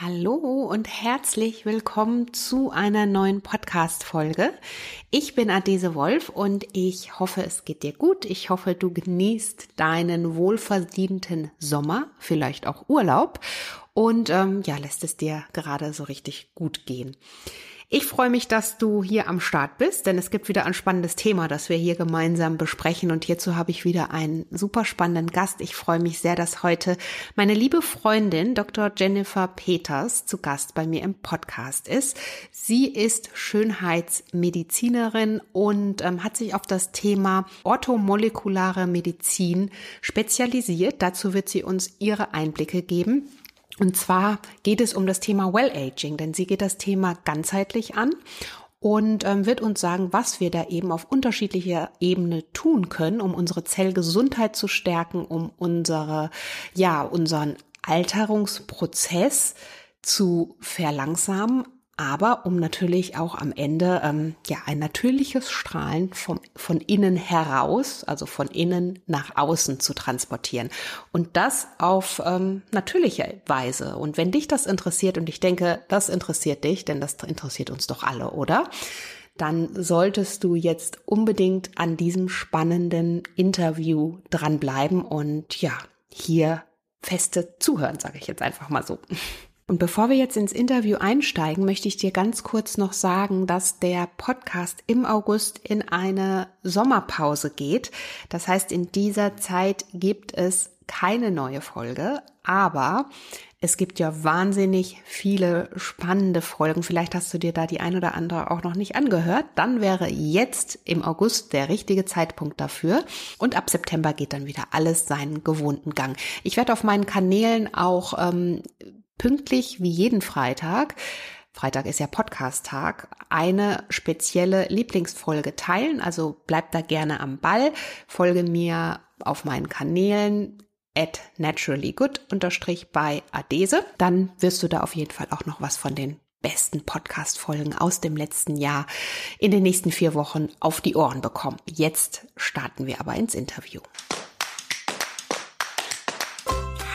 Hallo und herzlich willkommen zu einer neuen Podcast-Folge. Ich bin Adese Wolf und ich hoffe, es geht dir gut. Ich hoffe, du genießt deinen wohlverdienten Sommer, vielleicht auch Urlaub und ähm, ja, lässt es dir gerade so richtig gut gehen. Ich freue mich, dass du hier am Start bist, denn es gibt wieder ein spannendes Thema, das wir hier gemeinsam besprechen. Und hierzu habe ich wieder einen super spannenden Gast. Ich freue mich sehr, dass heute meine liebe Freundin Dr. Jennifer Peters zu Gast bei mir im Podcast ist. Sie ist Schönheitsmedizinerin und ähm, hat sich auf das Thema orthomolekulare Medizin spezialisiert. Dazu wird sie uns ihre Einblicke geben. Und zwar geht es um das Thema Well-Aging, denn sie geht das Thema ganzheitlich an und ähm, wird uns sagen, was wir da eben auf unterschiedlicher Ebene tun können, um unsere Zellgesundheit zu stärken, um unsere, ja, unseren Alterungsprozess zu verlangsamen, aber um natürlich auch am Ende ähm, ja ein natürliches Strahlen vom, von innen heraus, also von innen nach außen zu transportieren und das auf ähm, natürliche Weise. Und wenn dich das interessiert und ich denke, das interessiert dich, denn das interessiert uns doch alle, oder? Dann solltest du jetzt unbedingt an diesem spannenden Interview dranbleiben und ja, hier feste zuhören, sage ich jetzt einfach mal so. Und bevor wir jetzt ins Interview einsteigen, möchte ich dir ganz kurz noch sagen, dass der Podcast im August in eine Sommerpause geht. Das heißt, in dieser Zeit gibt es keine neue Folge, aber es gibt ja wahnsinnig viele spannende Folgen. Vielleicht hast du dir da die ein oder andere auch noch nicht angehört. Dann wäre jetzt im August der richtige Zeitpunkt dafür. Und ab September geht dann wieder alles seinen gewohnten Gang. Ich werde auf meinen Kanälen auch ähm, pünktlich wie jeden Freitag Freitag ist ja Podcast-Tag, eine spezielle Lieblingsfolge teilen. Also bleib da gerne am Ball, folge mir auf meinen Kanälen at naturallygood unterstrich bei Adese. Dann wirst du da auf jeden Fall auch noch was von den besten Podcast-Folgen aus dem letzten Jahr in den nächsten vier Wochen auf die Ohren bekommen. Jetzt starten wir aber ins Interview.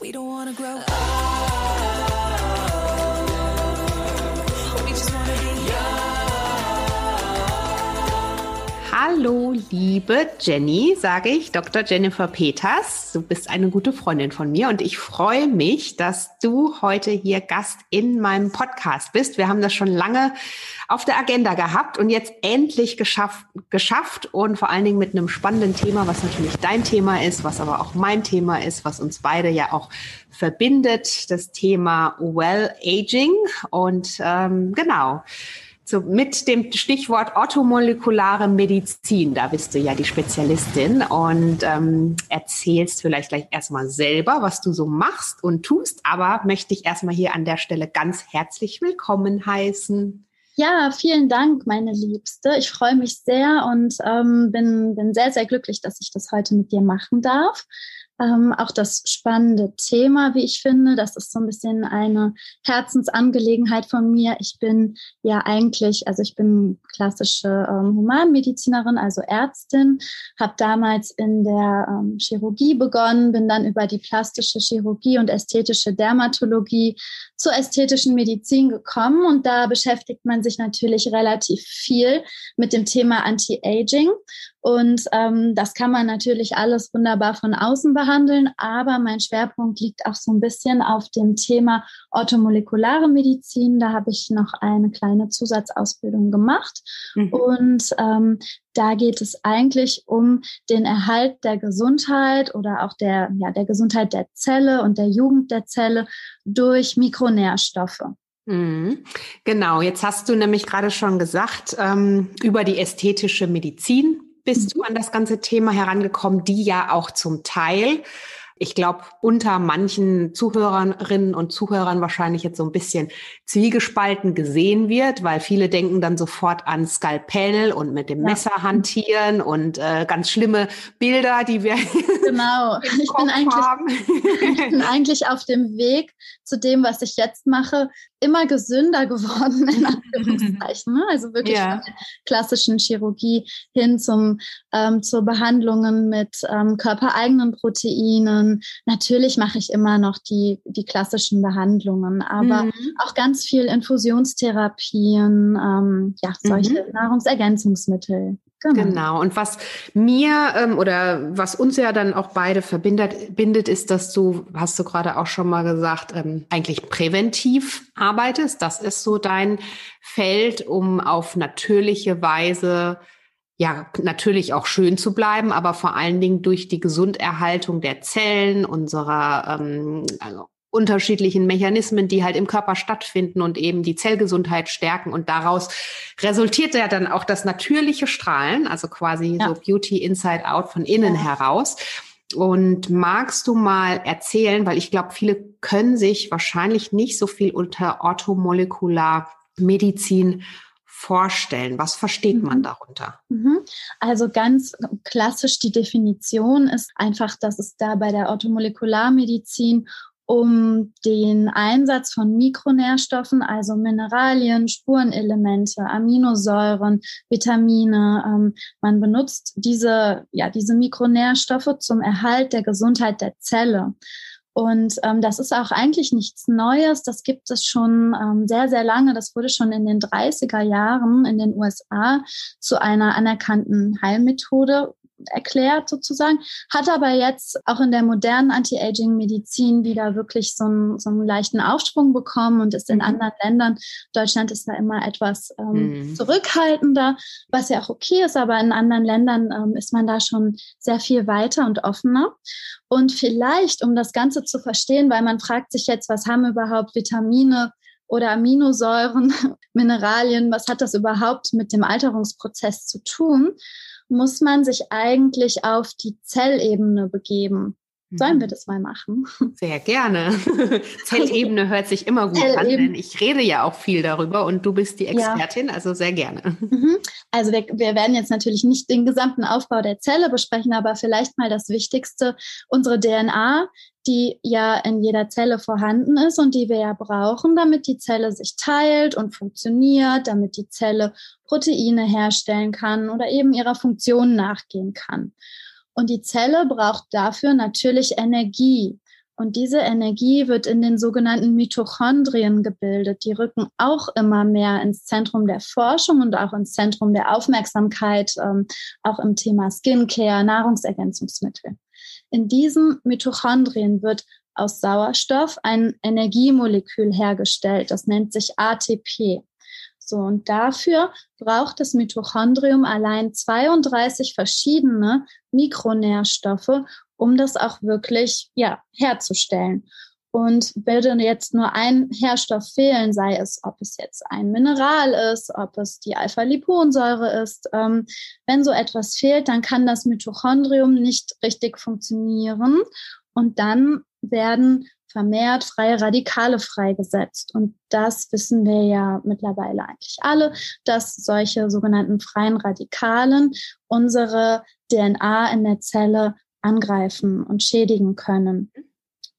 We don't wanna grow Hallo, liebe Jenny, sage ich, Dr. Jennifer Peters. Du bist eine gute Freundin von mir und ich freue mich, dass du heute hier Gast in meinem Podcast bist. Wir haben das schon lange auf der Agenda gehabt und jetzt endlich geschafft, geschafft und vor allen Dingen mit einem spannenden Thema, was natürlich dein Thema ist, was aber auch mein Thema ist, was uns beide ja auch verbindet, das Thema Well Aging. Und ähm, genau. So mit dem Stichwort orthomolekulare Medizin, da bist du ja die Spezialistin und ähm, erzählst vielleicht gleich erstmal selber, was du so machst und tust, aber möchte ich erstmal hier an der Stelle ganz herzlich willkommen heißen. Ja, vielen Dank, meine Liebste. Ich freue mich sehr und ähm, bin, bin sehr, sehr glücklich, dass ich das heute mit dir machen darf ähm, auch das spannende Thema, wie ich finde. Das ist so ein bisschen eine Herzensangelegenheit von mir. Ich bin ja eigentlich, also ich bin klassische ähm, Humanmedizinerin, also Ärztin, habe damals in der ähm, Chirurgie begonnen, bin dann über die plastische Chirurgie und ästhetische Dermatologie zur ästhetischen Medizin gekommen und da beschäftigt man sich natürlich relativ viel mit dem Thema Anti-Aging und ähm, das kann man natürlich alles wunderbar von außen behandeln, aber mein Schwerpunkt liegt auch so ein bisschen auf dem Thema orthomolekulare Medizin. Da habe ich noch eine kleine Zusatzausbildung gemacht. Mhm. Und ähm, da geht es eigentlich um den Erhalt der Gesundheit oder auch der, ja, der Gesundheit der Zelle und der Jugend der Zelle durch Mikronährstoffe. Mhm. Genau, jetzt hast du nämlich gerade schon gesagt, ähm, über die ästhetische Medizin bist du an das ganze Thema herangekommen, die ja auch zum Teil ich glaube, unter manchen Zuhörerinnen und Zuhörern wahrscheinlich jetzt so ein bisschen zwiegespalten gesehen wird, weil viele denken dann sofort an Skalpell und mit dem ja. Messer hantieren und äh, ganz schlimme Bilder, die wir genau. ich bin eigentlich, ich bin eigentlich auf dem Weg zu dem, was ich jetzt mache, immer gesünder geworden, in Anführungszeichen. Ne? Also wirklich ja. von der klassischen Chirurgie hin zum, ähm, zu Behandlungen mit ähm, körpereigenen Proteinen. Natürlich mache ich immer noch die, die klassischen Behandlungen, aber mhm. auch ganz viel Infusionstherapien, ähm, ja, solche mhm. Nahrungsergänzungsmittel. Genau. genau. Und was mir ähm, oder was uns ja dann auch beide verbindet, bindet, ist, dass du, hast du gerade auch schon mal gesagt, ähm, eigentlich präventiv arbeitest. Das ist so dein Feld, um auf natürliche Weise ja, natürlich auch schön zu bleiben, aber vor allen Dingen durch die Gesunderhaltung der Zellen, unserer ähm, also unterschiedlichen Mechanismen, die halt im Körper stattfinden und eben die Zellgesundheit stärken. Und daraus resultiert ja dann auch das natürliche Strahlen, also quasi ja. so Beauty Inside Out von innen ja. heraus. Und magst du mal erzählen, weil ich glaube, viele können sich wahrscheinlich nicht so viel unter Orthomolekularmedizin vorstellen? Was versteht man mhm. darunter? Mhm. Also ganz klassisch die Definition ist einfach, dass es da bei der Orthomolekularmedizin um den Einsatz von Mikronährstoffen, also Mineralien, Spurenelemente, Aminosäuren, Vitamine. Ähm, man benutzt diese, ja, diese Mikronährstoffe zum Erhalt der Gesundheit der Zelle. Und ähm, das ist auch eigentlich nichts Neues. Das gibt es schon ähm, sehr, sehr lange. Das wurde schon in den 30er Jahren in den USA zu einer anerkannten Heilmethode erklärt sozusagen, hat aber jetzt auch in der modernen Anti-Aging-Medizin wieder wirklich so einen, so einen leichten Aufschwung bekommen und ist in mhm. anderen Ländern, Deutschland ist da immer etwas ähm, mhm. zurückhaltender, was ja auch okay ist, aber in anderen Ländern ähm, ist man da schon sehr viel weiter und offener. Und vielleicht, um das Ganze zu verstehen, weil man fragt sich jetzt, was haben überhaupt Vitamine oder Aminosäuren, Mineralien, was hat das überhaupt mit dem Alterungsprozess zu tun? Muss man sich eigentlich auf die Zellebene begeben. Sollen wir mhm. das mal machen? Sehr gerne. Zellebene hört sich immer gut an, denn ich rede ja auch viel darüber und du bist die Expertin, ja. also sehr gerne. Mhm. Also wir, wir, werden jetzt natürlich nicht den gesamten Aufbau der Zelle besprechen, aber vielleicht mal das Wichtigste, unsere DNA, die ja in jeder Zelle vorhanden ist und die wir ja brauchen, damit die Zelle sich teilt und funktioniert, damit die Zelle Proteine herstellen kann oder eben ihrer Funktion nachgehen kann. Und die Zelle braucht dafür natürlich Energie. Und diese Energie wird in den sogenannten Mitochondrien gebildet. Die rücken auch immer mehr ins Zentrum der Forschung und auch ins Zentrum der Aufmerksamkeit, ähm, auch im Thema Skincare, Nahrungsergänzungsmittel. In diesen Mitochondrien wird aus Sauerstoff ein Energiemolekül hergestellt. Das nennt sich ATP. So, und dafür braucht das Mitochondrium allein 32 verschiedene Mikronährstoffe, um das auch wirklich ja, herzustellen. Und würde jetzt nur ein Herstoff fehlen, sei es, ob es jetzt ein Mineral ist, ob es die Alpha-Liponsäure ist, ähm, wenn so etwas fehlt, dann kann das Mitochondrium nicht richtig funktionieren. Und dann werden vermehrt freie Radikale freigesetzt. Und das wissen wir ja mittlerweile eigentlich alle, dass solche sogenannten freien Radikalen unsere DNA in der Zelle angreifen und schädigen können.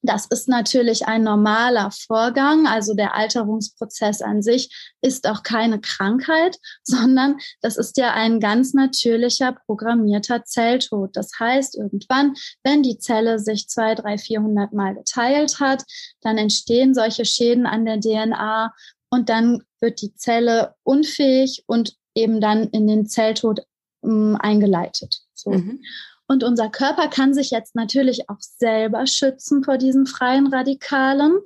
Das ist natürlich ein normaler Vorgang. Also der Alterungsprozess an sich ist auch keine Krankheit, sondern das ist ja ein ganz natürlicher programmierter Zelltod. Das heißt, irgendwann, wenn die Zelle sich zwei, drei, vierhundert Mal geteilt hat, dann entstehen solche Schäden an der DNA und dann wird die Zelle unfähig und eben dann in den Zelltod ähm, eingeleitet. So. Mhm. Und unser Körper kann sich jetzt natürlich auch selber schützen vor diesen freien Radikalen.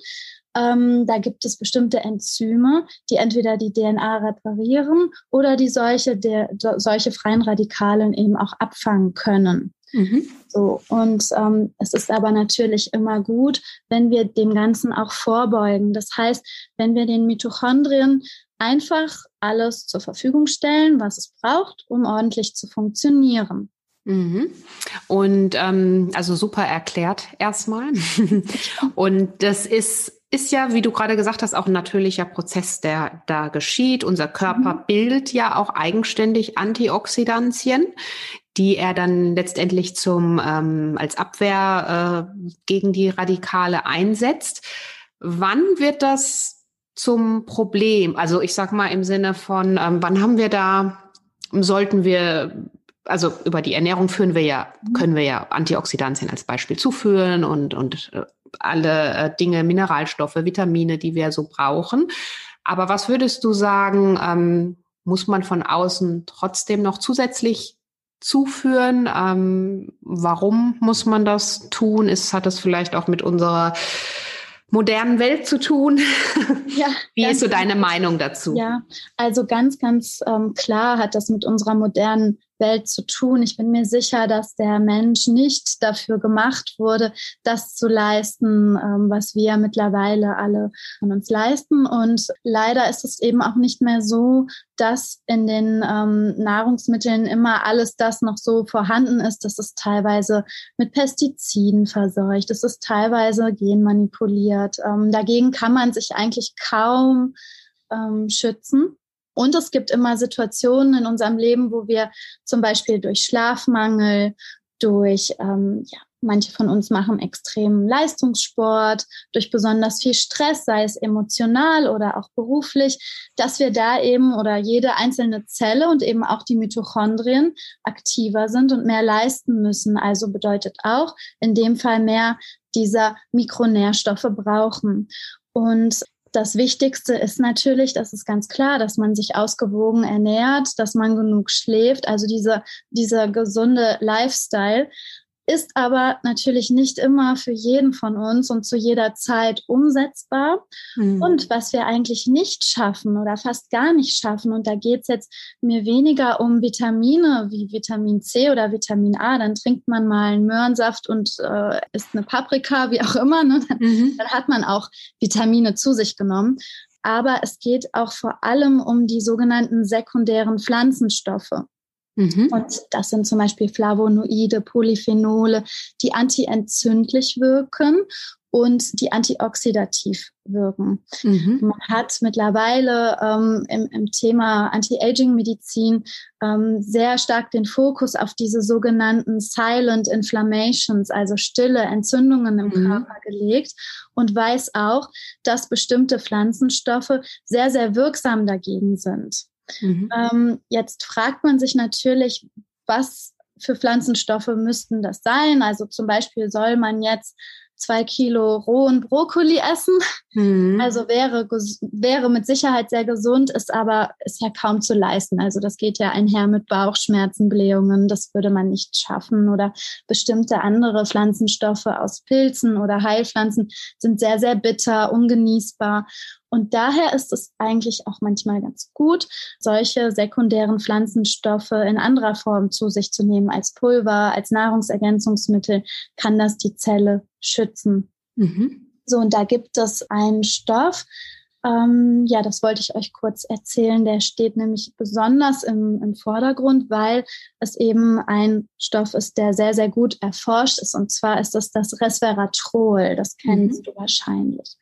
Ähm, da gibt es bestimmte Enzyme, die entweder die DNA reparieren oder die solche, der, solche freien Radikalen eben auch abfangen können. Mhm. So, und ähm, es ist aber natürlich immer gut, wenn wir dem Ganzen auch vorbeugen. Das heißt, wenn wir den Mitochondrien einfach alles zur Verfügung stellen, was es braucht, um ordentlich zu funktionieren. Mhm. Und ähm, also super erklärt erstmal. Und das ist ist ja, wie du gerade gesagt hast, auch ein natürlicher Prozess, der da geschieht. Unser Körper mhm. bildet ja auch eigenständig Antioxidantien, die er dann letztendlich zum ähm, als Abwehr äh, gegen die Radikale einsetzt. Wann wird das zum Problem? Also ich sag mal im Sinne von, ähm, wann haben wir da, sollten wir also über die Ernährung führen wir ja, mhm. können wir ja Antioxidantien als Beispiel zuführen und, und äh, alle äh, Dinge, Mineralstoffe, Vitamine, die wir so brauchen. Aber was würdest du sagen, ähm, muss man von außen trotzdem noch zusätzlich zuführen? Ähm, warum muss man das tun? Ist, hat das vielleicht auch mit unserer modernen Welt zu tun? Ja, Wie ist so deine Meinung dazu? Ja, also ganz, ganz ähm, klar hat das mit unserer modernen Welt zu tun. Ich bin mir sicher, dass der Mensch nicht dafür gemacht wurde, das zu leisten, ähm, was wir mittlerweile alle von uns leisten. Und leider ist es eben auch nicht mehr so, dass in den ähm, Nahrungsmitteln immer alles das noch so vorhanden ist. Das ist teilweise mit Pestiziden verseucht. Das ist teilweise genmanipuliert. Ähm, dagegen kann man sich eigentlich kaum ähm, schützen. Und es gibt immer Situationen in unserem Leben, wo wir zum Beispiel durch Schlafmangel, durch, ähm, ja, manche von uns machen extremen Leistungssport, durch besonders viel Stress, sei es emotional oder auch beruflich, dass wir da eben oder jede einzelne Zelle und eben auch die Mitochondrien aktiver sind und mehr leisten müssen. Also bedeutet auch in dem Fall mehr dieser Mikronährstoffe brauchen. Und das Wichtigste ist natürlich, das ist ganz klar, dass man sich ausgewogen ernährt, dass man genug schläft, also diese, dieser gesunde Lifestyle ist aber natürlich nicht immer für jeden von uns und zu jeder Zeit umsetzbar. Mhm. Und was wir eigentlich nicht schaffen oder fast gar nicht schaffen, und da geht es jetzt mir weniger um Vitamine wie Vitamin C oder Vitamin A, dann trinkt man mal einen Möhrensaft und äh, isst eine Paprika, wie auch immer, ne? mhm. dann hat man auch Vitamine zu sich genommen. Aber es geht auch vor allem um die sogenannten sekundären Pflanzenstoffe. Mhm. Und das sind zum Beispiel Flavonoide, Polyphenole, die antientzündlich wirken und die antioxidativ wirken. Mhm. Man hat mittlerweile ähm, im, im, Thema Anti-Aging-Medizin ähm, sehr stark den Fokus auf diese sogenannten Silent Inflammations, also stille Entzündungen im mhm. Körper gelegt und weiß auch, dass bestimmte Pflanzenstoffe sehr, sehr wirksam dagegen sind. Mhm. Ähm, jetzt fragt man sich natürlich, was für Pflanzenstoffe müssten das sein? Also zum Beispiel soll man jetzt zwei Kilo rohen Brokkoli essen. Mhm. Also wäre, wäre mit Sicherheit sehr gesund, ist aber ist ja kaum zu leisten. Also das geht ja einher mit Bauchschmerzen, Blähungen. Das würde man nicht schaffen. Oder bestimmte andere Pflanzenstoffe aus Pilzen oder Heilpflanzen sind sehr, sehr bitter, ungenießbar. Und daher ist es eigentlich auch manchmal ganz gut, solche sekundären Pflanzenstoffe in anderer Form zu sich zu nehmen. Als Pulver, als Nahrungsergänzungsmittel kann das die Zelle schützen. Mhm. So, und da gibt es einen Stoff, ähm, ja, das wollte ich euch kurz erzählen. Der steht nämlich besonders im, im Vordergrund, weil es eben ein Stoff ist, der sehr, sehr gut erforscht ist. Und zwar ist es das Resveratrol. Das kennst mhm. du wahrscheinlich.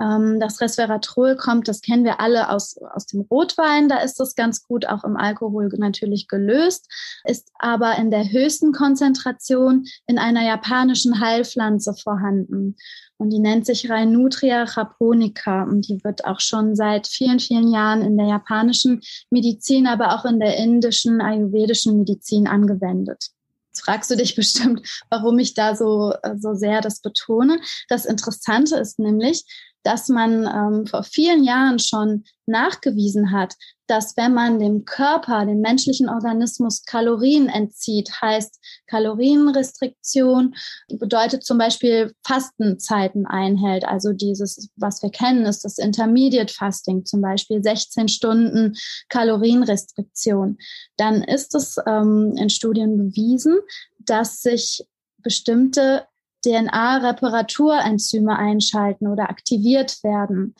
Ähm, das Resveratrol kommt, das kennen wir alle aus, aus dem Rotwein. Da ist es ganz gut auch im Alkohol natürlich gelöst, ist aber in der höchsten Konzentration in einer japanischen Heilpflanze vorhanden. Und die nennt sich Rhinutria japonica und die wird auch schon seit vielen, vielen Jahren in der japanischen Medizin, aber auch in der indischen, ayurvedischen Medizin angewendet. Jetzt fragst du dich bestimmt, warum ich da so, so sehr das betone. Das Interessante ist nämlich, dass man ähm, vor vielen Jahren schon nachgewiesen hat, dass wenn man dem Körper, dem menschlichen Organismus Kalorien entzieht, heißt Kalorienrestriktion, bedeutet zum Beispiel Fastenzeiten einhält. Also dieses, was wir kennen, ist das Intermediate Fasting, zum Beispiel 16 Stunden Kalorienrestriktion. Dann ist es ähm, in Studien bewiesen, dass sich bestimmte DNA-Reparaturenzyme einschalten oder aktiviert werden.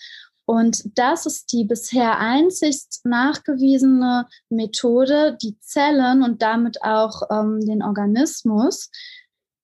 Und das ist die bisher einzigst nachgewiesene Methode, die Zellen und damit auch ähm, den Organismus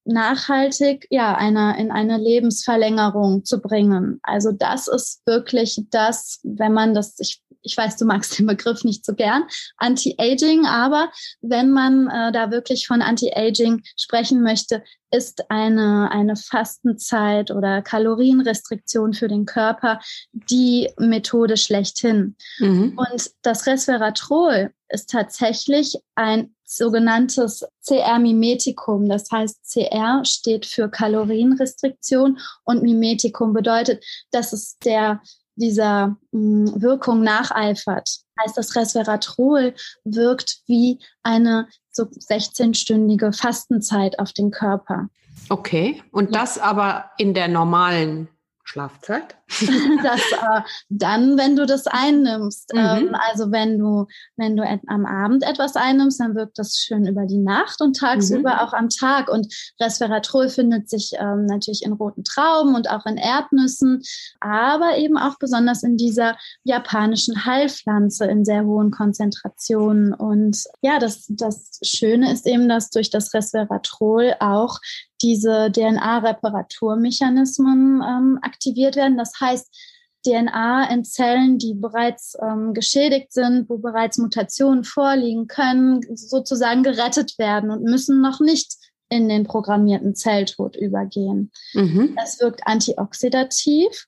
nachhaltig ja eine, in eine Lebensverlängerung zu bringen. Also das ist wirklich das, wenn man das, ich ich weiß, du magst den Begriff nicht so gern, Anti-Aging, aber wenn man äh, da wirklich von Anti-Aging sprechen möchte, ist eine, eine Fastenzeit oder Kalorienrestriktion für den Körper die Methode schlechthin. Mhm. Und das Resveratrol ist tatsächlich ein sogenanntes CR-Mimetikum. Das heißt, CR steht für Kalorienrestriktion und Mimetikum bedeutet, dass es der dieser mh, hm, Wirkung nacheifert. Heißt, das Resveratrol wirkt wie eine so 16-stündige Fastenzeit auf den Körper. Okay, und das aber in der normalen Schlafzeit? das, äh, dann, wenn du das einnimmst. Mhm. Ähm, also wenn du, wenn du am Abend etwas einnimmst, dann wirkt das schön über die Nacht und tagsüber mhm. auch am Tag. Und Resveratrol findet sich ähm, natürlich in roten Trauben und auch in Erdnüssen, aber eben auch besonders in dieser japanischen Heilpflanze in sehr hohen Konzentrationen. Und ja, das, das Schöne ist eben, dass durch das Resveratrol auch diese DNA-Reparaturmechanismen ähm, aktiviert werden. Das heißt, DNA in Zellen, die bereits ähm, geschädigt sind, wo bereits Mutationen vorliegen können, sozusagen gerettet werden und müssen noch nicht in den programmierten Zelltod übergehen. Mhm. Es wirkt antioxidativ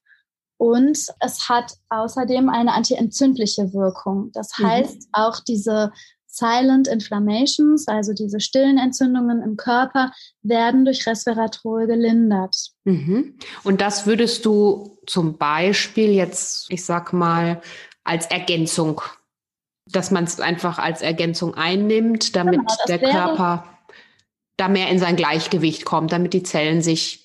und es hat außerdem eine antientzündliche Wirkung. Das mhm. heißt, mhm. auch diese Silent Inflammations, also diese stillen Entzündungen im Körper, werden durch Resveratrol gelindert. Mhm. Und das würdest du zum Beispiel jetzt, ich sag mal, als Ergänzung, dass man es einfach als Ergänzung einnimmt, damit genau, der Körper da mehr in sein Gleichgewicht kommt, damit die Zellen sich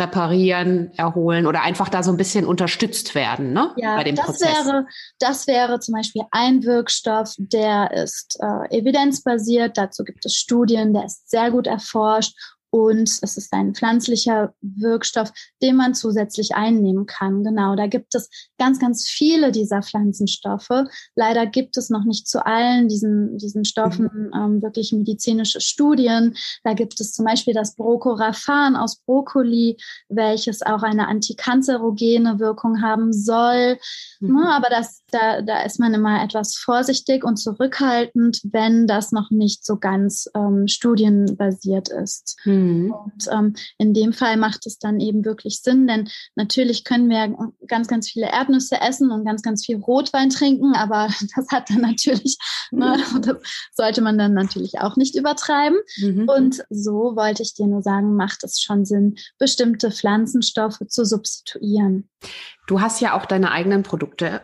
reparieren, erholen oder einfach da so ein bisschen unterstützt werden ne? ja, bei dem das Prozess. Wäre, das wäre zum Beispiel ein Wirkstoff, der ist äh, evidenzbasiert. Dazu gibt es Studien, der ist sehr gut erforscht und es ist ein pflanzlicher Wirkstoff, den man zusätzlich einnehmen kann. Genau, da gibt es ganz, ganz viele dieser Pflanzenstoffe. Leider gibt es noch nicht zu allen diesen, diesen Stoffen mhm. ähm, wirklich medizinische Studien. Da gibt es zum Beispiel das Brocoraphan aus Brokkoli, welches auch eine antikanzerogene Wirkung haben soll. Mhm. Ja, aber das, da, da ist man immer etwas vorsichtig und zurückhaltend, wenn das noch nicht so ganz ähm, studienbasiert ist. Mhm. Mhm. Und ähm, in dem Fall macht es dann eben wirklich Sinn, denn natürlich können wir ganz, ganz viele Erdnüsse essen und ganz, ganz viel Rotwein trinken, aber das hat dann natürlich, ne, mhm. das sollte man dann natürlich auch nicht übertreiben. Mhm. Und so wollte ich dir nur sagen, macht es schon Sinn, bestimmte Pflanzenstoffe zu substituieren. Du hast ja auch deine eigenen Produkte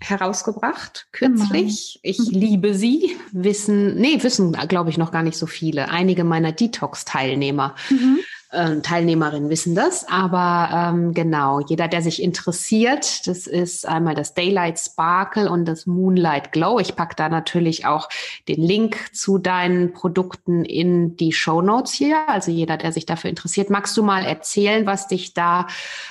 herausgebracht kürzlich. Genau. Ich mhm. liebe sie. Wissen, nee, wissen, glaube ich, noch gar nicht so viele. Einige meiner Detox-Teilnehmer mhm äh, Teilnehmerinnen wissen das, aber ähm, genau, jeder, der sich interessiert, das ist einmal das Daylight Sparkle und das Moonlight Glow. Ich packe da natürlich auch den Link zu deinen Produkten in die Show Notes hier. Also jeder, der sich dafür interessiert, magst du mal erzählen, was dich da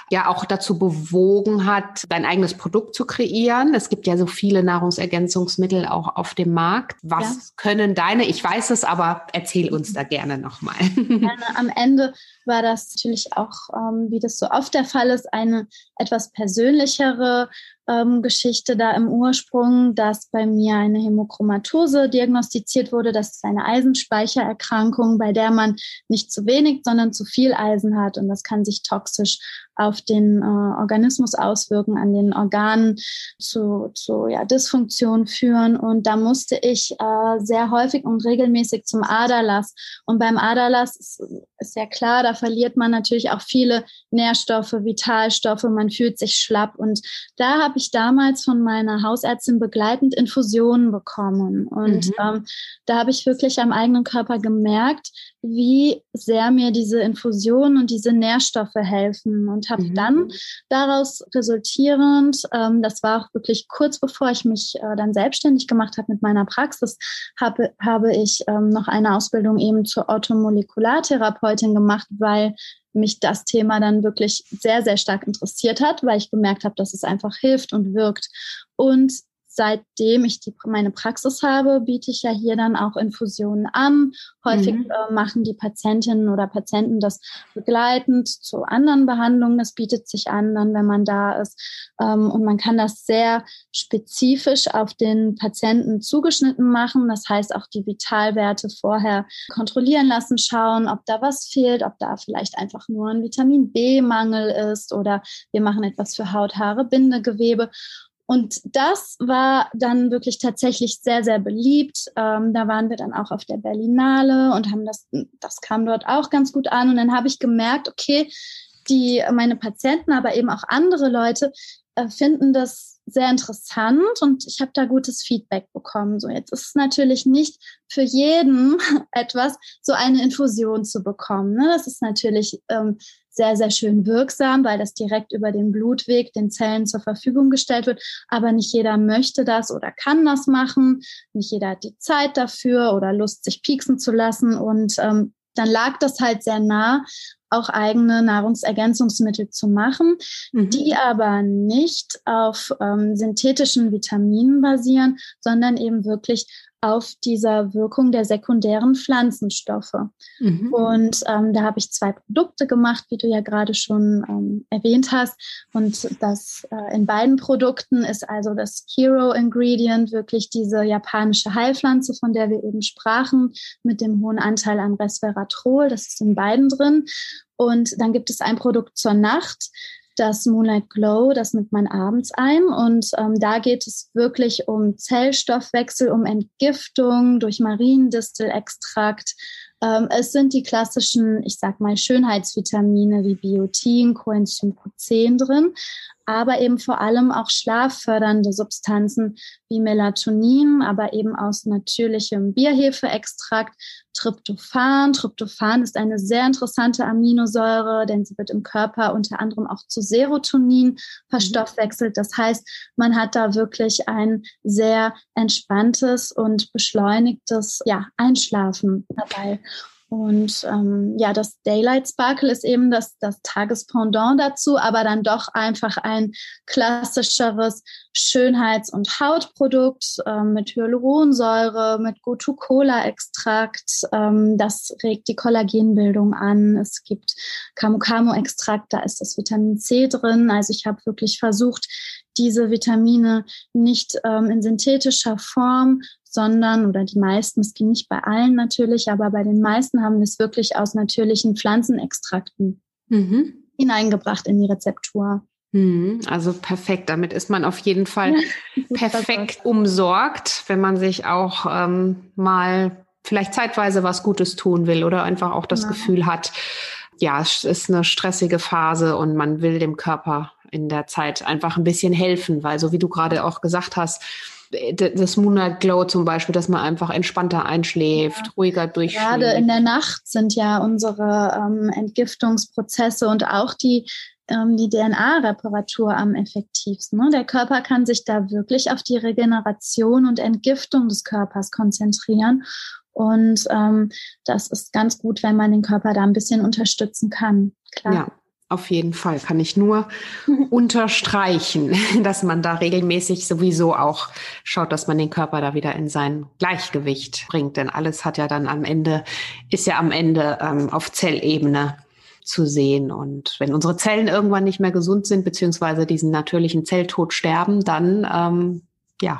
ja auch dazu bewogen hat, dein eigenes Produkt zu kreieren? Es gibt ja so viele Nahrungsergänzungsmittel auch auf dem Markt. Was ja. können deine? Ich weiß es, aber erzähl uns da gerne nochmal. Gerne. Am Ende war das natürlich auch, ähm, wie das so oft der Fall ist, eine etwas persönlichere ähm, Geschichte da im Ursprung, dass bei mir eine Hämochromatose diagnostiziert wurde. Das ist eine Eisenspeichererkrankung, bei der man nicht zu wenig, sondern zu viel Eisen hat. Und das kann sich toxisch auf den äh, Organismus auswirken, an den Organen zu, zu ja, Dysfunktion führen. Und da musste ich äh, sehr häufig und regelmäßig zum Aderlass. Und beim Aderlass ist, ist ja klar, da verliert man natürlich auch viele Nährstoffe, Vitalstoffe, man fühlt sich schlapp. Und da habe ich damals von meiner Hausärztin begleitend Infusionen bekommen. Und mhm. ähm, da habe ich wirklich am eigenen Körper gemerkt, wie sehr mir diese Infusionen und diese Nährstoffe helfen. Und habe mhm. dann daraus resultierend, ähm, das war auch wirklich kurz bevor ich mich äh, dann selbstständig gemacht habe mit meiner Praxis, habe, habe ich ähm, noch eine Ausbildung eben zur Orthomolekulartherapeutin gemacht, weil mich das Thema dann wirklich sehr, sehr stark interessiert hat, weil ich gemerkt habe, dass es einfach hilft und wirkt. Und seitdem ich die, meine Praxis habe, biete ich ja hier dann auch Infusionen an. Häufig mhm. äh, machen die Patientinnen oder Patienten das begleitend zu anderen Behandlungen. Das bietet sich an, dann, wenn man da ist. Ähm, und man kann das sehr spezifisch auf den Patienten zugeschnitten machen. Das heißt, auch die Vitalwerte vorher kontrollieren lassen, schauen, ob da was fehlt, ob da vielleicht einfach nur ein Vitamin B-Mangel ist oder wir machen etwas für Haut, Haare, Bindegewebe. Und das war dann wirklich tatsächlich sehr, sehr beliebt. Ähm, da waren wir dann auch auf der Berlinale und haben das, das kam dort auch ganz gut an. Und dann habe ich gemerkt, okay, die, meine Patienten, aber eben auch andere Leute äh, finden das sehr interessant und ich habe da gutes Feedback bekommen. So jetzt ist es natürlich nicht für jeden etwas, so eine Infusion zu bekommen. Ne? Das ist natürlich ähm, sehr, sehr schön wirksam, weil das direkt über den Blutweg den Zellen zur Verfügung gestellt wird. Aber nicht jeder möchte das oder kann das machen. Nicht jeder hat die Zeit dafür oder Lust, sich pieksen zu lassen. Und ähm, dann lag das halt sehr nah, auch eigene Nahrungsergänzungsmittel zu machen, mhm. die aber nicht auf ähm, synthetischen Vitaminen basieren, sondern eben wirklich auf dieser Wirkung der sekundären Pflanzenstoffe. Mhm. Und ähm, da habe ich zwei Produkte gemacht, wie du ja gerade schon ähm, erwähnt hast. Und das äh, in beiden Produkten ist also das Hero Ingredient wirklich diese japanische Heilpflanze, von der wir eben sprachen, mit dem hohen Anteil an Resveratrol. Das ist in beiden drin. Und dann gibt es ein Produkt zur Nacht das Moonlight Glow, das nimmt man abends ein. Und ähm, da geht es wirklich um Zellstoffwechsel, um Entgiftung durch Mariendistelextrakt. Ähm, es sind die klassischen, ich sag mal, Schönheitsvitamine wie Biotin, Coenzym Q10 drin aber eben vor allem auch schlaffördernde Substanzen wie Melatonin, aber eben aus natürlichem Bierhefeextrakt, Tryptophan. Tryptophan ist eine sehr interessante Aminosäure, denn sie wird im Körper unter anderem auch zu Serotonin verstoffwechselt. Das heißt, man hat da wirklich ein sehr entspanntes und beschleunigtes ja, Einschlafen dabei. Und ähm, ja, das Daylight Sparkle ist eben das, das Tagespendant dazu, aber dann doch einfach ein klassischeres Schönheits- und Hautprodukt ähm, mit Hyaluronsäure, mit Gotu-Cola-Extrakt. Ähm, das regt die Kollagenbildung an. Es gibt Camu-Camu-Extrakt, da ist das Vitamin C drin. Also ich habe wirklich versucht, diese Vitamine nicht ähm, in synthetischer Form sondern, oder die meisten, es ging nicht bei allen natürlich, aber bei den meisten haben wir es wirklich aus natürlichen Pflanzenextrakten mhm. hineingebracht in die Rezeptur. Mhm. Also perfekt. Damit ist man auf jeden Fall perfekt umsorgt, wenn man sich auch ähm, mal vielleicht zeitweise was Gutes tun will oder einfach auch das ja. Gefühl hat, ja, es ist eine stressige Phase und man will dem Körper in der Zeit einfach ein bisschen helfen, weil so wie du gerade auch gesagt hast, das Moonlight Glow zum Beispiel, dass man einfach entspannter einschläft, ja. ruhiger durchschläft. Gerade in der Nacht sind ja unsere ähm, Entgiftungsprozesse und auch die ähm, die DNA-Reparatur am effektivsten. Ne? Der Körper kann sich da wirklich auf die Regeneration und Entgiftung des Körpers konzentrieren. Und ähm, das ist ganz gut, wenn man den Körper da ein bisschen unterstützen kann. Klar. Ja. Auf jeden Fall kann ich nur unterstreichen, dass man da regelmäßig sowieso auch schaut, dass man den Körper da wieder in sein Gleichgewicht bringt. Denn alles hat ja dann am Ende, ist ja am Ende ähm, auf Zellebene zu sehen. Und wenn unsere Zellen irgendwann nicht mehr gesund sind, beziehungsweise diesen natürlichen Zelltod sterben, dann ähm, ja,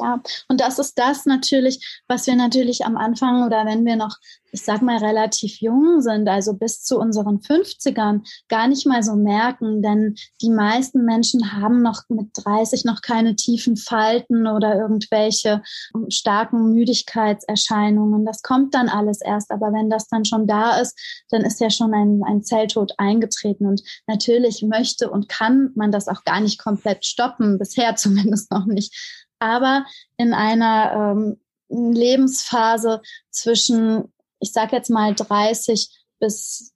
ja, und das ist das natürlich, was wir natürlich am Anfang oder wenn wir noch, ich sag mal, relativ jung sind, also bis zu unseren 50ern, gar nicht mal so merken, denn die meisten Menschen haben noch mit 30 noch keine tiefen Falten oder irgendwelche starken Müdigkeitserscheinungen. Das kommt dann alles erst, aber wenn das dann schon da ist, dann ist ja schon ein, ein Zelltod eingetreten. Und natürlich möchte und kann man das auch gar nicht komplett stoppen, bisher zumindest noch nicht aber in einer ähm, Lebensphase zwischen, ich sage jetzt mal 30 bis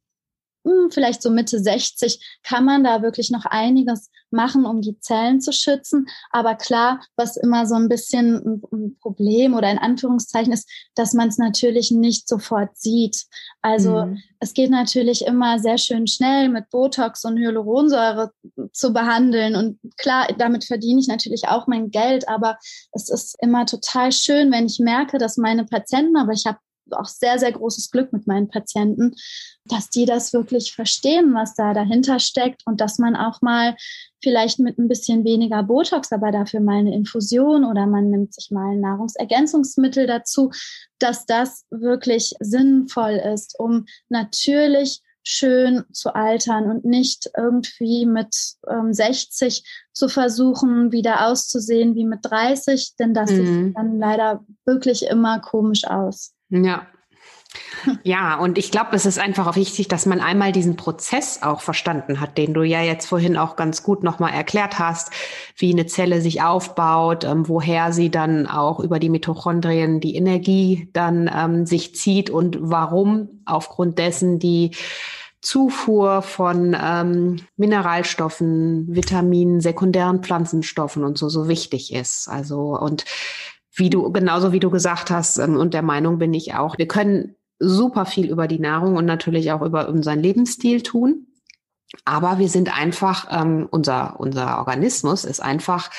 hm, vielleicht so Mitte 60, kann man da wirklich noch einiges machen, um die Zellen zu schützen. Aber klar, was immer so ein bisschen ein Problem oder in Anführungszeichen ist, dass man es natürlich nicht sofort sieht. Also mhm. es geht natürlich immer sehr schön schnell mit Botox und Hyaluronsäure zu behandeln. Und klar, damit verdiene ich natürlich auch mein Geld, aber es ist immer total schön, wenn ich merke, dass meine Patienten, aber ich habe auch sehr, sehr großes Glück mit meinen Patienten, dass die das wirklich verstehen, was da dahinter steckt und dass man auch mal vielleicht mit ein bisschen weniger Botox, aber dafür mal eine Infusion oder man nimmt sich mal ein Nahrungsergänzungsmittel dazu, dass das wirklich sinnvoll ist, um natürlich schön zu altern und nicht irgendwie mit ähm, 60 zu versuchen, wieder auszusehen wie mit 30, denn das mhm. sieht dann leider wirklich immer komisch aus. Ja. Ja, und ich glaube, es ist einfach auch wichtig, dass man einmal diesen Prozess auch verstanden hat, den du ja jetzt vorhin auch ganz gut nochmal erklärt hast, wie eine Zelle sich aufbaut, ähm, woher sie dann auch über die Mitochondrien die Energie dann ähm, sich zieht und warum aufgrund dessen die Zufuhr von ähm, Mineralstoffen, Vitaminen, sekundären Pflanzenstoffen und so so wichtig ist. Also und wie du, genauso wie du gesagt hast, ähm, und der Meinung bin ich auch, wir können super viel über die Nahrung und natürlich auch über unseren Lebensstil tun. Aber wir sind einfach, ähm, unser, unser Organismus ist einfach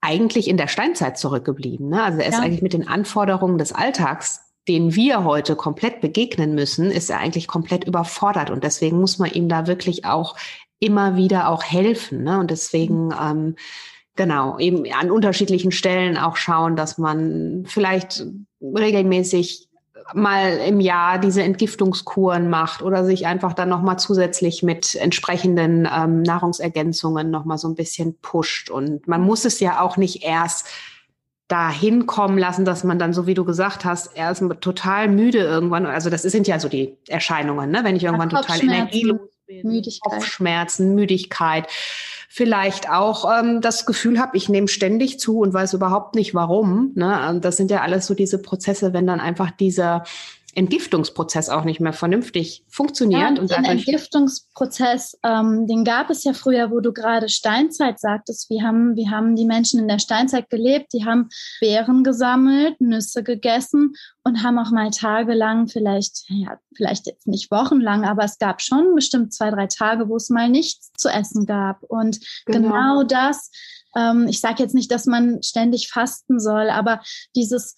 eigentlich in der Steinzeit zurückgeblieben. Ne? Also er ist ja. eigentlich mit den Anforderungen des Alltags, denen wir heute komplett begegnen müssen, ist er eigentlich komplett überfordert. Und deswegen muss man ihm da wirklich auch immer wieder auch helfen. Ne? Und deswegen mhm. ähm, Genau, eben an unterschiedlichen Stellen auch schauen, dass man vielleicht regelmäßig mal im Jahr diese Entgiftungskuren macht oder sich einfach dann nochmal zusätzlich mit entsprechenden ähm, Nahrungsergänzungen nochmal so ein bisschen pusht. Und man muss es ja auch nicht erst dahin kommen lassen, dass man dann, so wie du gesagt hast, erst total müde irgendwann, also das sind ja so die Erscheinungen, ne? wenn ich irgendwann total energielos bin, Müdigkeit. Kopfschmerzen, Müdigkeit, vielleicht auch ähm, das Gefühl habe, ich nehme ständig zu und weiß überhaupt nicht warum. Ne? Das sind ja alles so diese Prozesse, wenn dann einfach dieser Entgiftungsprozess auch nicht mehr vernünftig funktioniert. Ja, und den Entgiftungsprozess, ähm, den gab es ja früher, wo du gerade Steinzeit sagtest. Wir haben, wir haben die Menschen in der Steinzeit gelebt, die haben Beeren gesammelt, Nüsse gegessen und haben auch mal tagelang, vielleicht, ja, vielleicht jetzt nicht wochenlang, aber es gab schon bestimmt zwei, drei Tage, wo es mal nichts zu essen gab. Und genau, genau das, ähm, ich sage jetzt nicht, dass man ständig fasten soll, aber dieses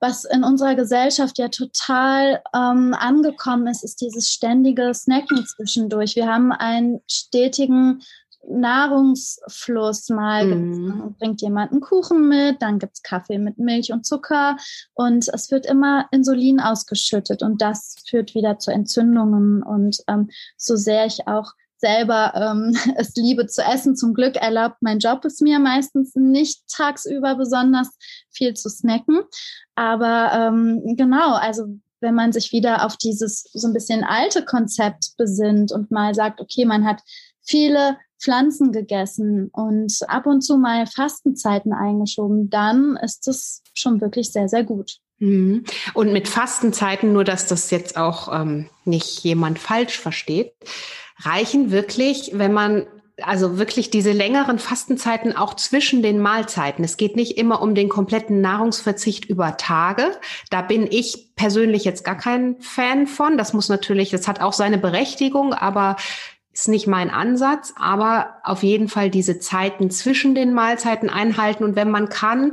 was in unserer Gesellschaft ja total ähm, angekommen ist, ist dieses ständige Snacken zwischendurch. Wir haben einen stetigen Nahrungsfluss. Mal mm. bringt jemand einen Kuchen mit, dann gibt's Kaffee mit Milch und Zucker und es wird immer Insulin ausgeschüttet und das führt wieder zu Entzündungen. Und ähm, so sehr ich auch selber ähm, es liebe zu essen. Zum Glück erlaubt mein Job es mir meistens nicht tagsüber besonders viel zu snacken. Aber ähm, genau, also wenn man sich wieder auf dieses so ein bisschen alte Konzept besinnt und mal sagt, okay, man hat viele Pflanzen gegessen und ab und zu mal Fastenzeiten eingeschoben, dann ist es schon wirklich sehr, sehr gut. Mhm. Und mit Fastenzeiten, nur dass das jetzt auch ähm, nicht jemand falsch versteht, reichen wirklich, wenn man also wirklich diese längeren Fastenzeiten auch zwischen den Mahlzeiten. Es geht nicht immer um den kompletten Nahrungsverzicht über Tage. Da bin ich persönlich jetzt gar kein Fan von. Das muss natürlich, das hat auch seine Berechtigung, aber ist nicht mein Ansatz. Aber auf jeden Fall diese Zeiten zwischen den Mahlzeiten einhalten. Und wenn man kann,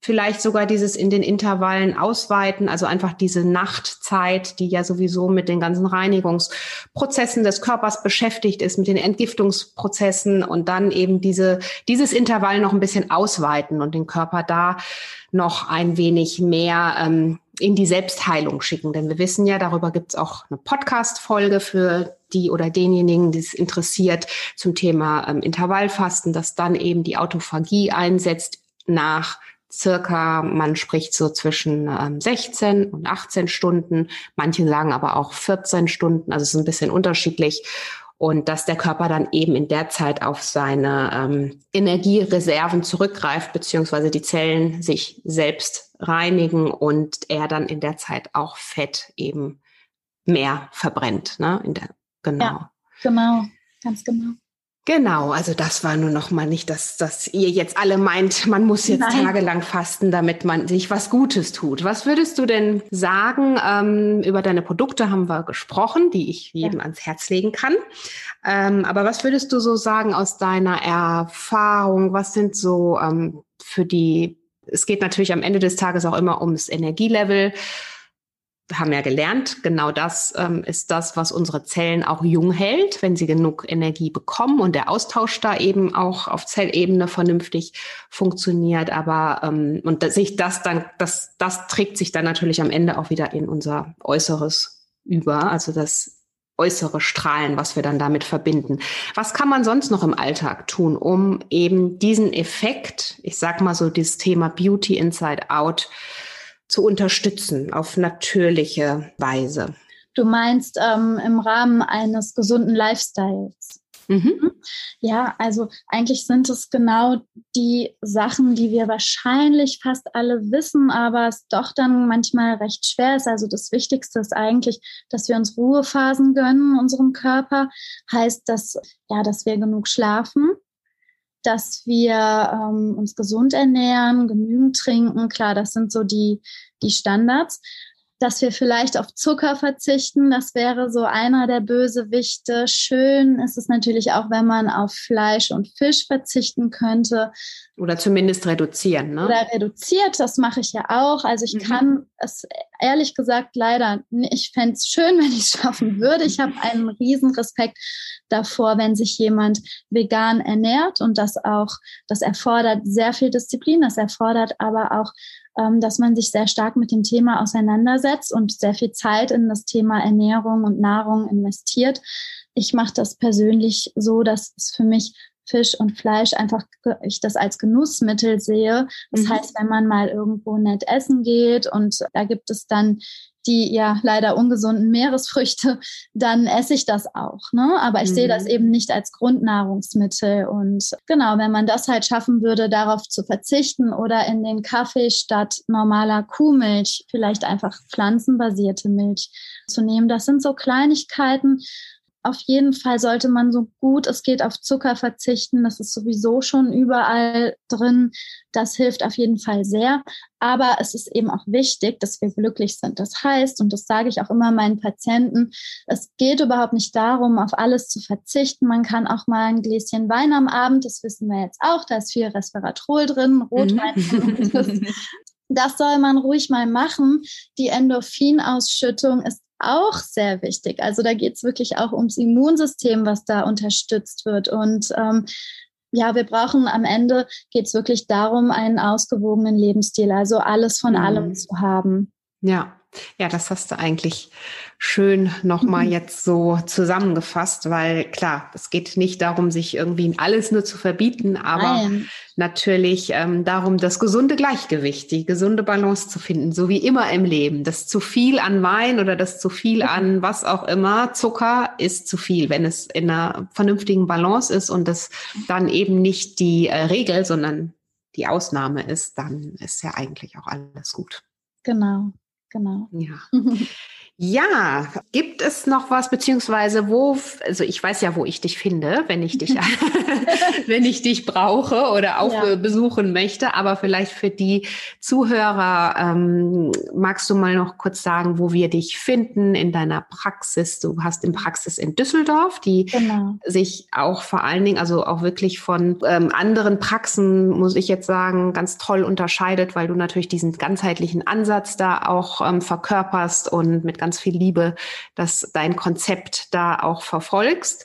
vielleicht sogar dieses in den Intervallen ausweiten, also einfach diese Nachtzeit, die ja sowieso mit den ganzen Reinigungsprozessen des Körpers beschäftigt ist, mit den Entgiftungsprozessen und dann eben diese, dieses Intervall noch ein bisschen ausweiten und den Körper da noch ein wenig mehr ähm, in die Selbstheilung schicken. Denn wir wissen ja, darüber gibt es auch eine Podcast-Folge für die oder denjenigen, die es interessiert, zum Thema ähm, Intervallfasten, dass dann eben die Autophagie einsetzt nach circa, man spricht so zwischen ähm, 16 und 18 Stunden, manche sagen aber auch 14 Stunden, also es ist ein bisschen unterschiedlich. Und dass der Körper dann eben in der Zeit auf seine ähm, Energiereserven zurückgreift, beziehungsweise die Zellen sich selbst reinigen und er dann in der Zeit auch Fett eben mehr verbrennt, ne? in der Genau. Ja, genau, ganz genau. Genau, also das war nur noch mal nicht, dass, dass ihr jetzt alle meint, man muss jetzt Nein. tagelang fasten, damit man sich was Gutes tut. Was würdest du denn sagen? Ähm, über deine Produkte haben wir gesprochen, die ich jedem ja. ans Herz legen kann. Ähm, aber was würdest du so sagen aus deiner Erfahrung? Was sind so ähm, für die, es geht natürlich am Ende des Tages auch immer ums Energielevel haben ja gelernt, genau das ähm, ist das, was unsere Zellen auch jung hält, wenn sie genug Energie bekommen und der Austausch da eben auch auf Zellebene vernünftig funktioniert. Aber ähm, und sich das dann, das, das trägt sich dann natürlich am Ende auch wieder in unser Äußeres über, also das äußere Strahlen, was wir dann damit verbinden. Was kann man sonst noch im Alltag tun, um eben diesen Effekt, ich sag mal so dieses Thema Beauty Inside Out, zu unterstützen auf natürliche Weise. Du meinst ähm, im Rahmen eines gesunden Lifestyles. Mhm. Ja, also eigentlich sind es genau die Sachen, die wir wahrscheinlich fast alle wissen, aber es doch dann manchmal recht schwer ist. Also das Wichtigste ist eigentlich, dass wir uns Ruhephasen gönnen, unserem Körper. Heißt, dass, ja, dass wir genug schlafen, dass wir ähm, uns gesund ernähren, genügend trinken. Klar, das sind so die, die Standards. Dass wir vielleicht auf Zucker verzichten, das wäre so einer der Bösewichte. Schön ist es natürlich auch, wenn man auf Fleisch und Fisch verzichten könnte. Oder zumindest reduzieren, ne? Oder reduziert, das mache ich ja auch. Also ich mhm. kann es ehrlich gesagt leider, ich fände es schön, wenn ich es schaffen würde. Ich habe einen riesen Respekt davor, wenn sich jemand vegan ernährt und das auch, das erfordert sehr viel Disziplin, das erfordert aber auch, dass man sich sehr stark mit dem Thema auseinandersetzt und sehr viel Zeit in das Thema Ernährung und Nahrung investiert. Ich mache das persönlich so, dass es für mich Fisch und Fleisch einfach ich das als Genussmittel sehe. Das mhm. heißt, wenn man mal irgendwo nett essen geht und da gibt es dann die ja leider ungesunden Meeresfrüchte, dann esse ich das auch. Ne? Aber ich mhm. sehe das mhm. eben nicht als Grundnahrungsmittel. Und genau, wenn man das halt schaffen würde, darauf zu verzichten oder in den Kaffee statt normaler Kuhmilch vielleicht einfach pflanzenbasierte Milch zu nehmen, das sind so Kleinigkeiten, auf jeden Fall sollte man so gut es geht auf Zucker verzichten. Das ist sowieso schon überall drin. Das hilft auf jeden Fall sehr. Aber es ist eben auch wichtig, dass wir glücklich sind. Das heißt, und das sage ich auch immer meinen Patienten, es geht überhaupt nicht darum, auf alles zu verzichten. Man kann auch mal ein Gläschen Wein am Abend, das wissen wir jetzt auch, da ist viel Resveratrol drin, Rotwein. Mhm. Das soll man ruhig mal machen. Die Endorphinausschüttung ist auch sehr wichtig. Also da geht es wirklich auch ums Immunsystem, was da unterstützt wird. Und ähm, ja, wir brauchen am Ende geht es wirklich darum, einen ausgewogenen Lebensstil, also alles von mhm. allem zu haben. Ja, ja, das hast du eigentlich schön nochmal mhm. jetzt so zusammengefasst, weil klar, es geht nicht darum, sich irgendwie alles nur zu verbieten, aber Nein. natürlich ähm, darum, das gesunde Gleichgewicht, die gesunde Balance zu finden, so wie immer im Leben. Das zu viel an Wein oder das zu viel an was auch immer, Zucker ist zu viel, wenn es in einer vernünftigen Balance ist und das dann eben nicht die äh, Regel, sondern die Ausnahme ist, dann ist ja eigentlich auch alles gut. Genau. Genau. Ja. Ja, gibt es noch was, beziehungsweise wo, also ich weiß ja, wo ich dich finde, wenn ich dich, wenn ich dich brauche oder auch ja. besuchen möchte, aber vielleicht für die Zuhörer, ähm, magst du mal noch kurz sagen, wo wir dich finden in deiner Praxis? Du hast eine Praxis in Düsseldorf, die genau. sich auch vor allen Dingen, also auch wirklich von ähm, anderen Praxen, muss ich jetzt sagen, ganz toll unterscheidet, weil du natürlich diesen ganzheitlichen Ansatz da auch ähm, verkörperst und mit ganz ganz viel Liebe, dass dein Konzept da auch verfolgst.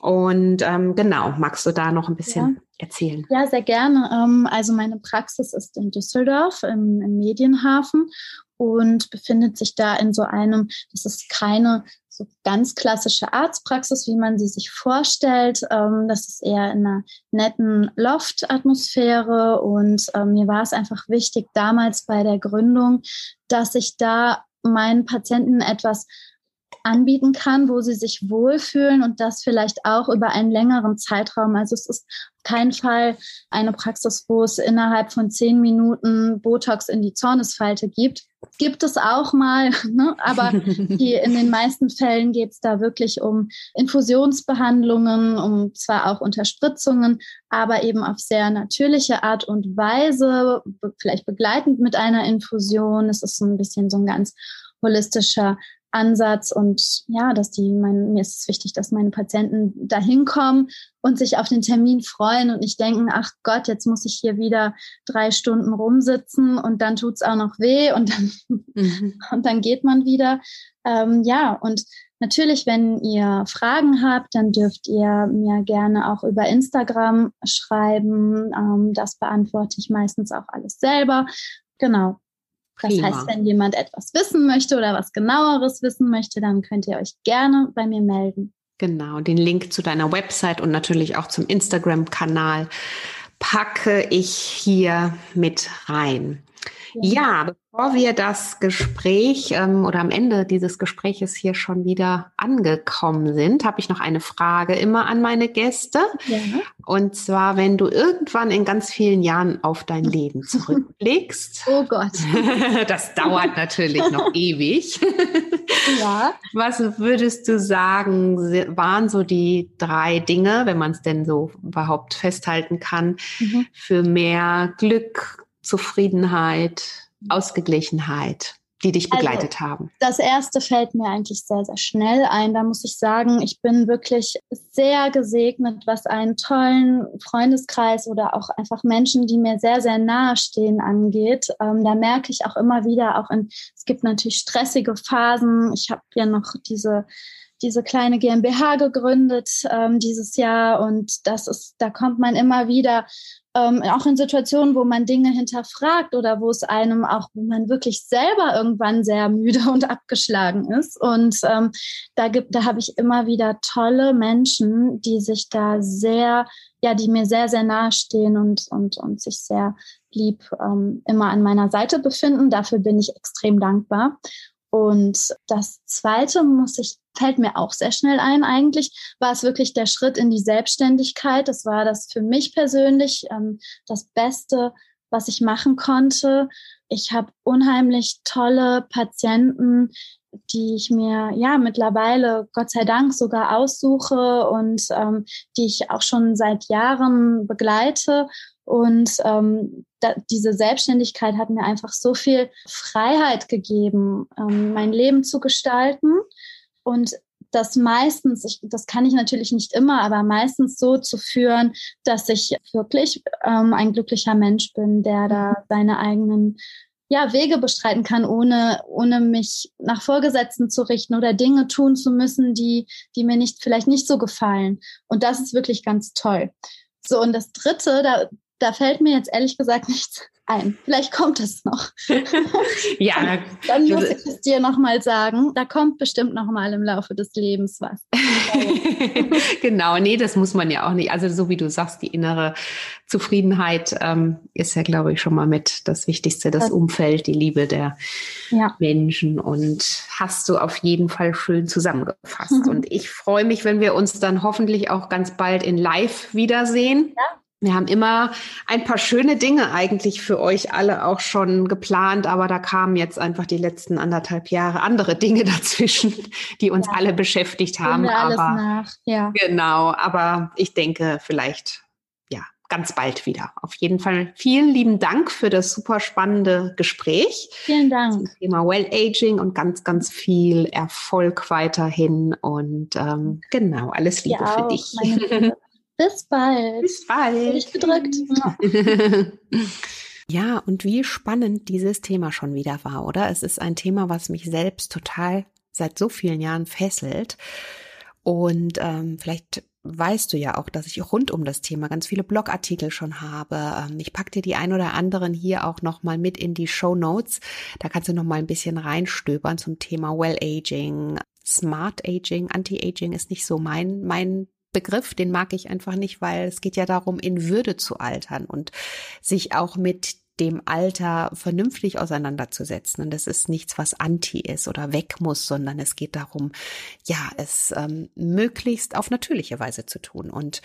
Und ähm, genau, magst du da noch ein bisschen ja. erzählen? Ja, sehr gerne. Ähm, also meine Praxis ist in Düsseldorf im, im Medienhafen und befindet sich da in so einem, das ist keine so ganz klassische Arztpraxis, wie man sie sich vorstellt. Ähm, das ist eher in einer netten Loft-Atmosphäre und ähm, mir war es einfach wichtig damals bei der Gründung, dass ich da meinen Patienten etwas anbieten kann, wo sie sich wohlfühlen und das vielleicht auch über einen längeren Zeitraum. Also es ist kein Fall eine Praxis, wo es innerhalb von zehn Minuten Botox in die Zornesfalte gibt. Gibt es auch mal, ne? aber die, in den meisten Fällen geht es da wirklich um Infusionsbehandlungen, um zwar auch Unterspritzungen, aber eben auf sehr natürliche Art und Weise, vielleicht begleitend mit einer Infusion. Es ist so ein bisschen so ein ganz holistischer Ansatz und ja, dass die, mein, mir ist es wichtig, dass meine Patienten da hinkommen und sich auf den Termin freuen und nicht denken, ach Gott, jetzt muss ich hier wieder drei Stunden rumsitzen und dann tut's auch noch weh und dann, mhm. und dann geht man wieder. Ähm, ja, und natürlich, wenn ihr Fragen habt, dann dürft ihr mir gerne auch über Instagram schreiben. Ähm, das beantworte ich meistens auch alles selber. Genau. Das Prima. heißt, wenn jemand etwas wissen möchte oder was genaueres wissen möchte, dann könnt ihr euch gerne bei mir melden. Genau, den Link zu deiner Website und natürlich auch zum Instagram-Kanal packe ich hier mit rein. Ja, bevor wir das Gespräch ähm, oder am Ende dieses Gespräches hier schon wieder angekommen sind, habe ich noch eine Frage immer an meine Gäste. Ja. Und zwar, wenn du irgendwann in ganz vielen Jahren auf dein Leben zurückblickst. oh Gott. das dauert natürlich noch ewig. ja. Was würdest du sagen, waren so die drei Dinge, wenn man es denn so überhaupt festhalten kann, mhm. für mehr Glück, Zufriedenheit, Ausgeglichenheit, die dich also, begleitet also, haben? Das erste fällt mir eigentlich sehr, sehr schnell ein. Da muss ich sagen, ich bin wirklich sehr gesegnet, was einen tollen Freundeskreis oder auch einfach Menschen, die mir sehr, sehr nahe stehen, angeht. Ähm, da merke ich auch immer wieder, auch in, es gibt natürlich stressige Phasen. Ich habe ja noch diese diese kleine GmbH gegründet ähm, dieses Jahr und das ist, da kommt man immer wieder ähm, auch in Situationen, wo man Dinge hinterfragt oder wo es einem auch, wo man wirklich selber irgendwann sehr müde und abgeschlagen ist. Und ähm, da gibt, da habe ich immer wieder tolle Menschen, die sich da sehr, ja, die mir sehr, sehr nahe stehen und, und, und sich sehr lieb ähm, immer an meiner Seite befinden. Dafür bin ich extrem dankbar. Und das Zweite muss ich, fällt mir auch sehr schnell ein eigentlich, war es wirklich der Schritt in die Selbstständigkeit. Das war das für mich persönlich ähm, das Beste, was ich machen konnte. Ich habe unheimlich tolle Patienten, die ich mir ja mittlerweile Gott sei Dank sogar aussuche und ähm, die ich auch schon seit Jahren begleite und ähm, da, diese Selbstständigkeit hat mir einfach so viel Freiheit gegeben, ähm, mein Leben zu gestalten und das meistens, ich, das kann ich natürlich nicht immer, aber meistens so zu führen, dass ich wirklich ähm, ein glücklicher Mensch bin, der da mhm. seine eigenen ja, Wege bestreiten kann, ohne, ohne mich nach Vorgesetzten zu richten oder Dinge tun zu müssen, die, die mir nicht, vielleicht nicht so gefallen. Und das ist wirklich ganz toll. So, und das dritte, da, da fällt mir jetzt ehrlich gesagt nichts ein. Vielleicht kommt es noch. ja, dann, dann muss ich es dir nochmal sagen. Da kommt bestimmt nochmal im Laufe des Lebens was. genau, nee, das muss man ja auch nicht. Also so wie du sagst, die innere Zufriedenheit ähm, ist ja, glaube ich, schon mal mit das Wichtigste, das, das Umfeld, die Liebe der ja. Menschen. Und hast du auf jeden Fall schön zusammengefasst. Und ich freue mich, wenn wir uns dann hoffentlich auch ganz bald in Live wiedersehen. Ja wir haben immer ein paar schöne Dinge eigentlich für euch alle auch schon geplant, aber da kamen jetzt einfach die letzten anderthalb Jahre andere Dinge dazwischen, die uns ja. alle beschäftigt haben. Alles aber nach. Ja. genau, aber ich denke vielleicht ja ganz bald wieder. Auf jeden Fall vielen lieben Dank für das super spannende Gespräch. Vielen Dank. Zum Thema Well Aging und ganz ganz viel Erfolg weiterhin und ähm, genau alles Liebe für dich. Bis bald. Bis bald. Ich gedrückt. Ja, und wie spannend dieses Thema schon wieder war, oder? Es ist ein Thema, was mich selbst total seit so vielen Jahren fesselt. Und ähm, vielleicht weißt du ja auch, dass ich rund um das Thema ganz viele Blogartikel schon habe. Ähm, ich pack dir die ein oder anderen hier auch nochmal mit in die Show Notes. Da kannst du nochmal ein bisschen reinstöbern zum Thema Well Aging, Smart Aging, Anti-Aging ist nicht so mein, mein Begriff, den mag ich einfach nicht, weil es geht ja darum, in Würde zu altern und sich auch mit dem Alter vernünftig auseinanderzusetzen. Und das ist nichts, was anti ist oder weg muss, sondern es geht darum, ja, es ähm, möglichst auf natürliche Weise zu tun. Und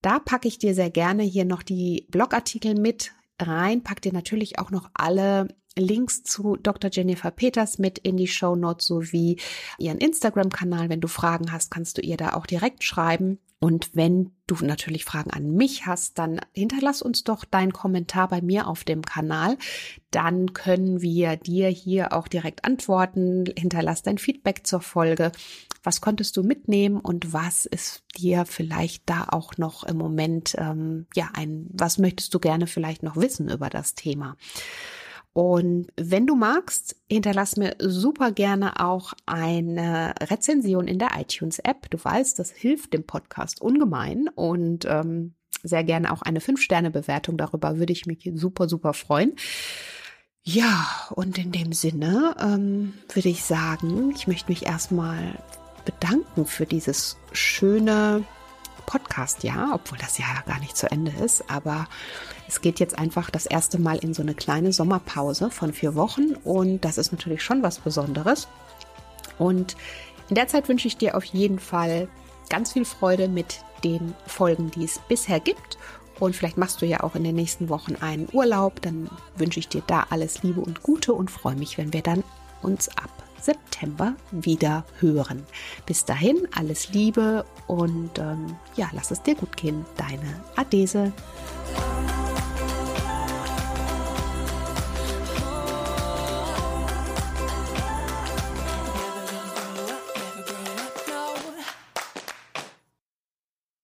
da packe ich dir sehr gerne hier noch die Blogartikel mit rein, pack dir natürlich auch noch alle Links zu Dr. Jennifer Peters mit in die Show Notes sowie ihren Instagram-Kanal. Wenn du Fragen hast, kannst du ihr da auch direkt schreiben. Und wenn du natürlich Fragen an mich hast, dann hinterlass uns doch deinen Kommentar bei mir auf dem Kanal. Dann können wir dir hier auch direkt antworten. Hinterlass dein Feedback zur Folge. Was konntest du mitnehmen und was ist dir vielleicht da auch noch im Moment, ähm, ja, ein, was möchtest du gerne vielleicht noch wissen über das Thema? Und wenn du magst, hinterlass mir super gerne auch eine Rezension in der iTunes-App. Du weißt, das hilft dem Podcast ungemein und ähm, sehr gerne auch eine 5-Sterne-Bewertung. Darüber würde ich mich super, super freuen. Ja, und in dem Sinne ähm, würde ich sagen, ich möchte mich erstmal bedanken für dieses schöne Podcast-Jahr, obwohl das ja gar nicht zu Ende ist. Aber es geht jetzt einfach das erste Mal in so eine kleine Sommerpause von vier Wochen und das ist natürlich schon was Besonderes. Und in der Zeit wünsche ich dir auf jeden Fall ganz viel Freude mit den Folgen, die es bisher gibt. Und vielleicht machst du ja auch in den nächsten Wochen einen Urlaub. Dann wünsche ich dir da alles Liebe und Gute und freue mich, wenn wir dann uns ab September wieder hören. Bis dahin alles Liebe und ähm, ja, lass es dir gut gehen. Deine Adese.